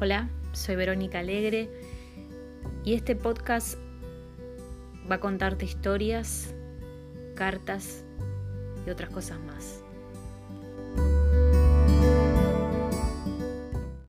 Hola, soy Verónica Alegre y este podcast va a contarte historias, cartas y otras cosas más.